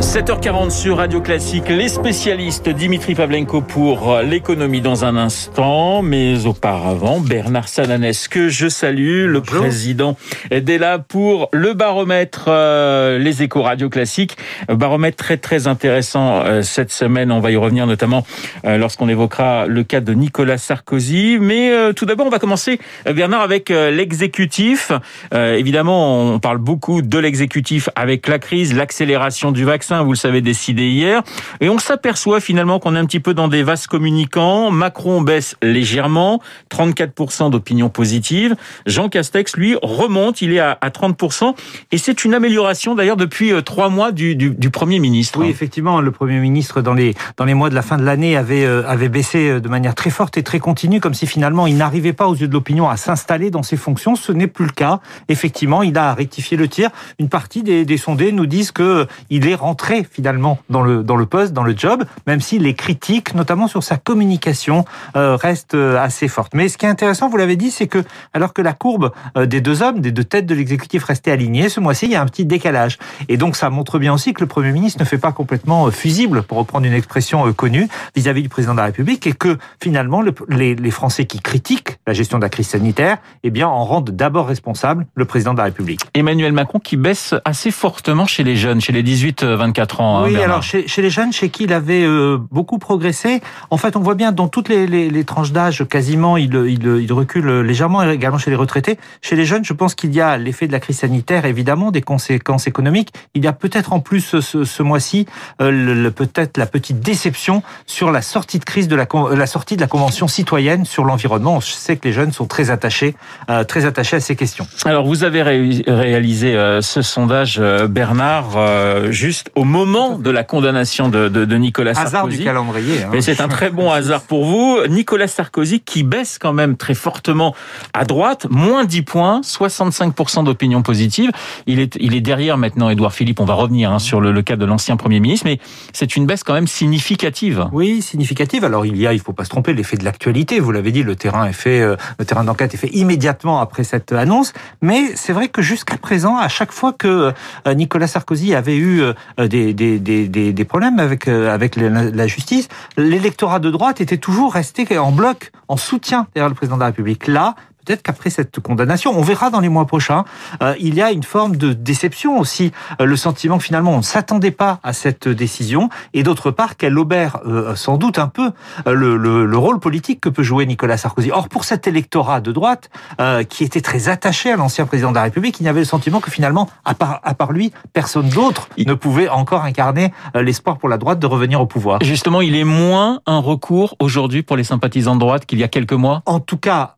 7h40 sur Radio Classique, les spécialistes Dimitri Pavlenko pour l'économie dans un instant, mais auparavant Bernard Sananès que je salue, le président est là pour le baromètre euh, Les Échos Radio Classique, baromètre très très intéressant euh, cette semaine, on va y revenir notamment euh, lorsqu'on évoquera le cas de Nicolas Sarkozy, mais tout d'abord on va commencer Bernard avec l'exécutif. évidemment, on parle beaucoup de l'exécutif avec la crise, l'accélération du vaccin vous le savez, décidé hier. Et on s'aperçoit finalement qu'on est un petit peu dans des vases communicants. Macron baisse légèrement, 34% d'opinion positive. Jean Castex, lui, remonte, il est à 30%. Et c'est une amélioration d'ailleurs depuis euh, trois mois du, du, du, Premier ministre. Oui, effectivement, le Premier ministre, dans les, dans les mois de la fin de l'année, avait, euh, avait baissé euh, de manière très forte et très continue, comme si finalement il n'arrivait pas aux yeux de l'opinion à s'installer dans ses fonctions. Ce n'est plus le cas. Effectivement, il a rectifié le tir. Une partie des, des sondés nous disent que il est rentré rentré finalement dans le dans le poste, dans le job, même si les critiques, notamment sur sa communication, euh, restent euh, assez fortes. Mais ce qui est intéressant, vous l'avez dit, c'est que alors que la courbe euh, des deux hommes, des deux têtes de l'exécutif restait alignée, ce mois-ci, il y a un petit décalage. Et donc ça montre bien aussi que le Premier ministre ne fait pas complètement fusible, pour reprendre une expression connue, vis-à-vis du président de la République, et que finalement les, les Français qui critiquent la gestion de la crise sanitaire, eh bien en rendent d'abord responsable le président de la République. Emmanuel Macron qui baisse assez fortement chez les jeunes, chez les 18-20 ans. Hein, oui, alors chez, chez, les jeunes, chez qui il avait euh, beaucoup progressé, en fait, on voit bien dans toutes les, les, les tranches d'âge, quasiment, il, il, il, recule légèrement, également chez les retraités. Chez les jeunes, je pense qu'il y a l'effet de la crise sanitaire, évidemment, des conséquences économiques. Il y a peut-être en plus ce, ce mois-ci, euh, peut-être la petite déception sur la sortie de crise de la, la sortie de la convention citoyenne sur l'environnement. Je sais que les jeunes sont très attachés, euh, très attachés à ces questions. Alors, vous avez réalisé euh, ce sondage, euh, Bernard, euh, au moment de la condamnation de, de, de Nicolas Sarkozy. Hasard du calendrier. Hein. Mais c'est un très bon hasard pour vous. Nicolas Sarkozy qui baisse quand même très fortement à droite, moins 10 points, 65% d'opinion positive. Il est, il est derrière maintenant Édouard Philippe. On va revenir hein, sur le, le, cas de l'ancien Premier ministre, mais c'est une baisse quand même significative. Oui, significative. Alors il y a, il faut pas se tromper, l'effet de l'actualité. Vous l'avez dit, le terrain est fait, euh, le terrain d'enquête est fait immédiatement après cette annonce. Mais c'est vrai que jusqu'à présent, à chaque fois que euh, Nicolas Sarkozy avait eu euh, des, des, des, des, problèmes avec, avec la justice, l'électorat de droite était toujours resté en bloc, en soutien derrière le président de la République. Là, peut-être qu'après cette condamnation, on verra dans les mois prochains, euh, il y a une forme de déception aussi, euh, le sentiment que finalement on ne s'attendait pas à cette décision, et d'autre part qu'elle obère euh, sans doute un peu euh, le, le, le, rôle politique que peut jouer Nicolas Sarkozy. Or pour cet électorat de droite euh, qui était très attaché à l'ancien président de la République, il y avait le sentiment que finalement, à part, à part lui, personne d'autre ne pouvait encore incarner l'espoir pour la droite de revenir au pouvoir. Justement, il est moins un recours aujourd'hui pour les sympathisants de droite qu'il y a quelques mois? En tout cas,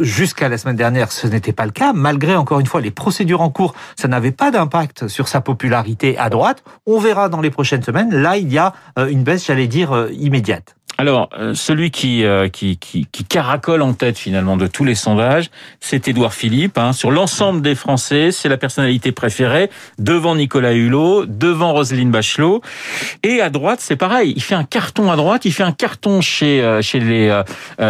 jusqu'à la semaine dernière, ce n'était pas le cas. Malgré, encore une fois, les procédures en cours, ça n'avait pas d'impact sur sa popularité à droite. On verra dans les prochaines semaines. Là, il y a euh, une baisse, j'allais dire, euh, immédiate. Alors, euh, celui qui, qui, qui, qui, caracole en tête finalement de tous les sondages, c'est Édouard Philippe. Hein. Sur l'ensemble des Français, c'est la personnalité préférée, devant Nicolas Hulot, devant Roselyne Bachelot. Et à droite, c'est pareil. Il fait un carton à droite, il fait un carton chez, chez, les,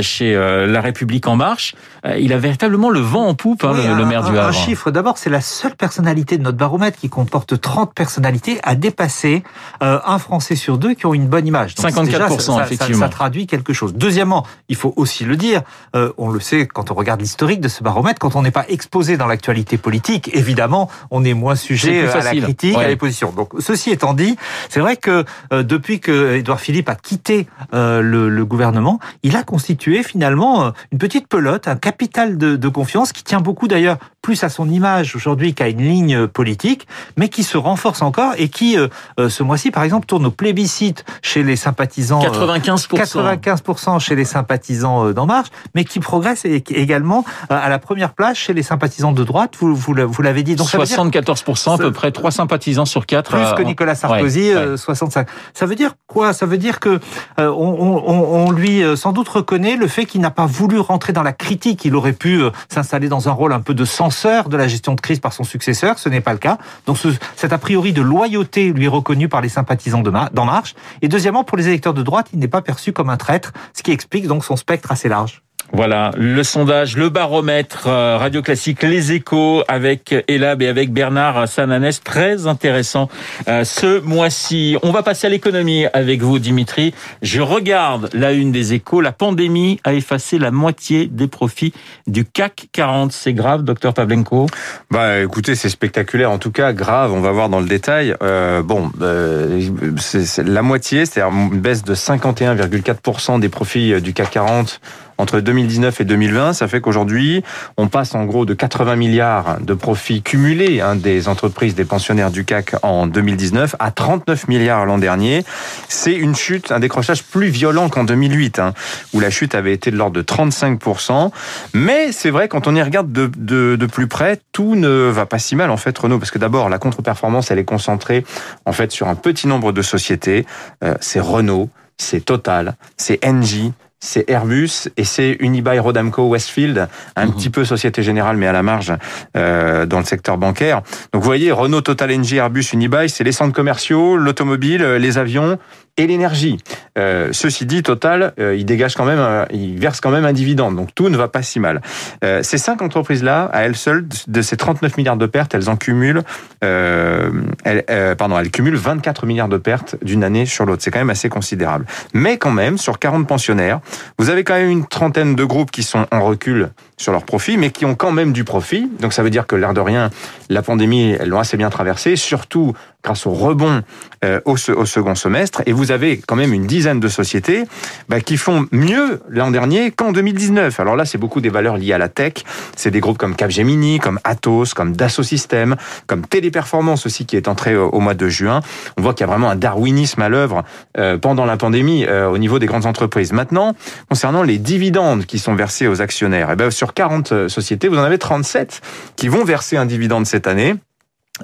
chez La République En Marche. Il a véritablement le vent en poupe, hein, oui, le, un, le, maire du Havre. Un chiffre, d'abord, c'est la seule personnalité de notre baromètre qui comporte 30 personnalités à dépasser euh, un Français sur deux qui ont une bonne image. Donc 54%, déjà, ça, effectivement. Ça, ça, traduit quelque chose. Deuxièmement, il faut aussi le dire, euh, on le sait quand on regarde l'historique de ce baromètre, quand on n'est pas exposé dans l'actualité politique, évidemment, on est moins sujet est à la critique, ouais. à les positions. Donc, ceci étant dit, c'est vrai que euh, depuis que Édouard Philippe a quitté euh, le, le, gouvernement, il a constitué finalement une petite pelote, un capital de, de confiance qui tient beaucoup d'ailleurs plus à son image aujourd'hui qu'à une ligne politique, mais qui se renforce encore et qui, euh, ce mois-ci, par exemple, tourne au plébiscite chez les sympathisants. 95%. 95% chez les sympathisants d'En Marche, mais qui progresse également à la première place chez les sympathisants de droite, vous, l'avez dit. Donc, 74% à peu près, 3 sympathisants sur 4. Plus que Nicolas Sarkozy, ouais, ouais. 65. Ça veut dire quoi? Ça veut dire que euh, on, on, on, lui sans doute reconnaît le fait qu'il n'a pas voulu rentrer dans la critique. Il aurait pu s'installer dans un rôle un peu de de la gestion de crise par son successeur. Ce n'est pas le cas. Donc ce, cet a priori de loyauté lui est reconnu par les sympathisants d'En Marche. Et deuxièmement, pour les électeurs de droite, il n'est pas perçu comme un traître, ce qui explique donc son spectre assez large. Voilà, le sondage, le baromètre euh, Radio Classique, les échos avec Elab et avec Bernard Sananès, très intéressant euh, ce mois-ci. On va passer à l'économie avec vous, Dimitri. Je regarde la une des échos. La pandémie a effacé la moitié des profits du CAC 40. C'est grave, docteur Pavlenko? Bah, écoutez, c'est spectaculaire. En tout cas, grave. On va voir dans le détail. Euh, bon, euh, c'est la moitié, c'est-à-dire une baisse de 51,4% des profits du CAC 40 entre 2019 et 2020, ça fait qu'aujourd'hui, on passe en gros de 80 milliards de profits cumulés hein, des entreprises, des pensionnaires du CAC en 2019 à 39 milliards l'an dernier. C'est une chute, un décrochage plus violent qu'en 2008, hein, où la chute avait été de l'ordre de 35%. Mais c'est vrai, quand on y regarde de, de, de, plus près, tout ne va pas si mal en fait, Renault, parce que d'abord, la contre-performance, elle est concentrée en fait sur un petit nombre de sociétés. Euh, c'est Renault, c'est Total, c'est Engie, c'est Airbus et c'est Unibail Rodamco Westfield, un mmh. petit peu Société Générale mais à la marge euh, dans le secteur bancaire. Donc vous voyez, Renault, Total Energy, Airbus, Unibail, c'est les centres commerciaux, l'automobile, les avions et l'énergie. Euh, ceci dit, Total, euh, il dégage quand même, euh, il verse quand même un dividende, donc tout ne va pas si mal. Euh, ces cinq entreprises-là, à elles seules, de ces 39 milliards de pertes, elles en cumulent, euh, elles, pardon, elles cumulent 24 milliards de pertes d'une année sur l'autre. C'est quand même assez considérable. Mais quand même, sur 40 pensionnaires, vous avez quand même une trentaine de groupes qui sont en recul sur leurs profits, mais qui ont quand même du profit. Donc ça veut dire que l'air de rien, la pandémie, elles l'ont assez bien traversée, surtout grâce au rebond euh, au, au, second semestre. Et vous avez quand même une dizaine de sociétés bah, qui font mieux l'an dernier qu'en 2019. Alors là, c'est beaucoup des valeurs liées à la tech. C'est des groupes comme Capgemini, comme Atos, comme Dassault Systèmes, comme Téléperformance aussi qui est entré au, mois de juin. On voit qu'il y a vraiment un darwinisme à l'œuvre euh, pendant la pandémie euh, au niveau des grandes entreprises. Maintenant, concernant les dividendes qui sont versés aux actionnaires, eh ben sur 40 sociétés, vous en avez 37 qui vont verser un dividende cette année.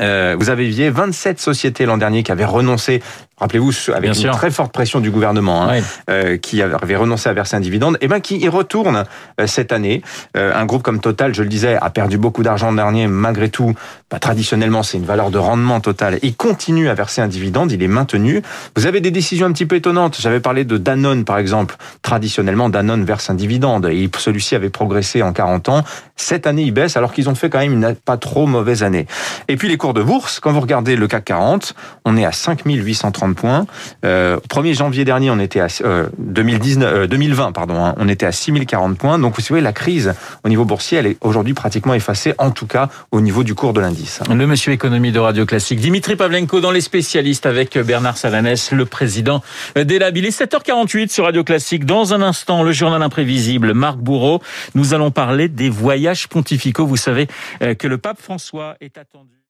Euh, vous vié 27 sociétés l'an dernier qui avaient renoncé rappelez-vous, avec une très forte pression du gouvernement, hein, euh, qui avait renoncé à verser un dividende, et ben qui y retourne euh, cette année. Euh, un groupe comme Total, je le disais, a perdu beaucoup d'argent l'an dernier, malgré tout, bah, traditionnellement, c'est une valeur de rendement total. Il continue à verser un dividende, il est maintenu. Vous avez des décisions un petit peu étonnantes. J'avais parlé de Danone, par exemple. Traditionnellement, Danone verse un dividende, et celui-ci avait progressé en 40 ans. Cette année, il baisse, alors qu'ils ont fait quand même une pas trop mauvaise année. Et puis les cours de bourse, quand vous regardez le CAC 40, on est à 5830 points. Euh, 1er janvier dernier, on était à euh, 2019, 2020, euh, pardon, hein, on était à 6040 points. Donc vous savez, la crise au niveau boursier, elle est aujourd'hui pratiquement effacée, en tout cas au niveau du cours de l'indice. Le monsieur économie de Radio Classique, Dimitri Pavlenko dans les spécialistes avec Bernard Salanès, le président d'Elab. Il est 7h48 sur Radio Classique. Dans un instant, le journal imprévisible, Marc Bourreau. Nous allons parler des voyages pontificaux. Vous savez euh, que le pape François est attendu.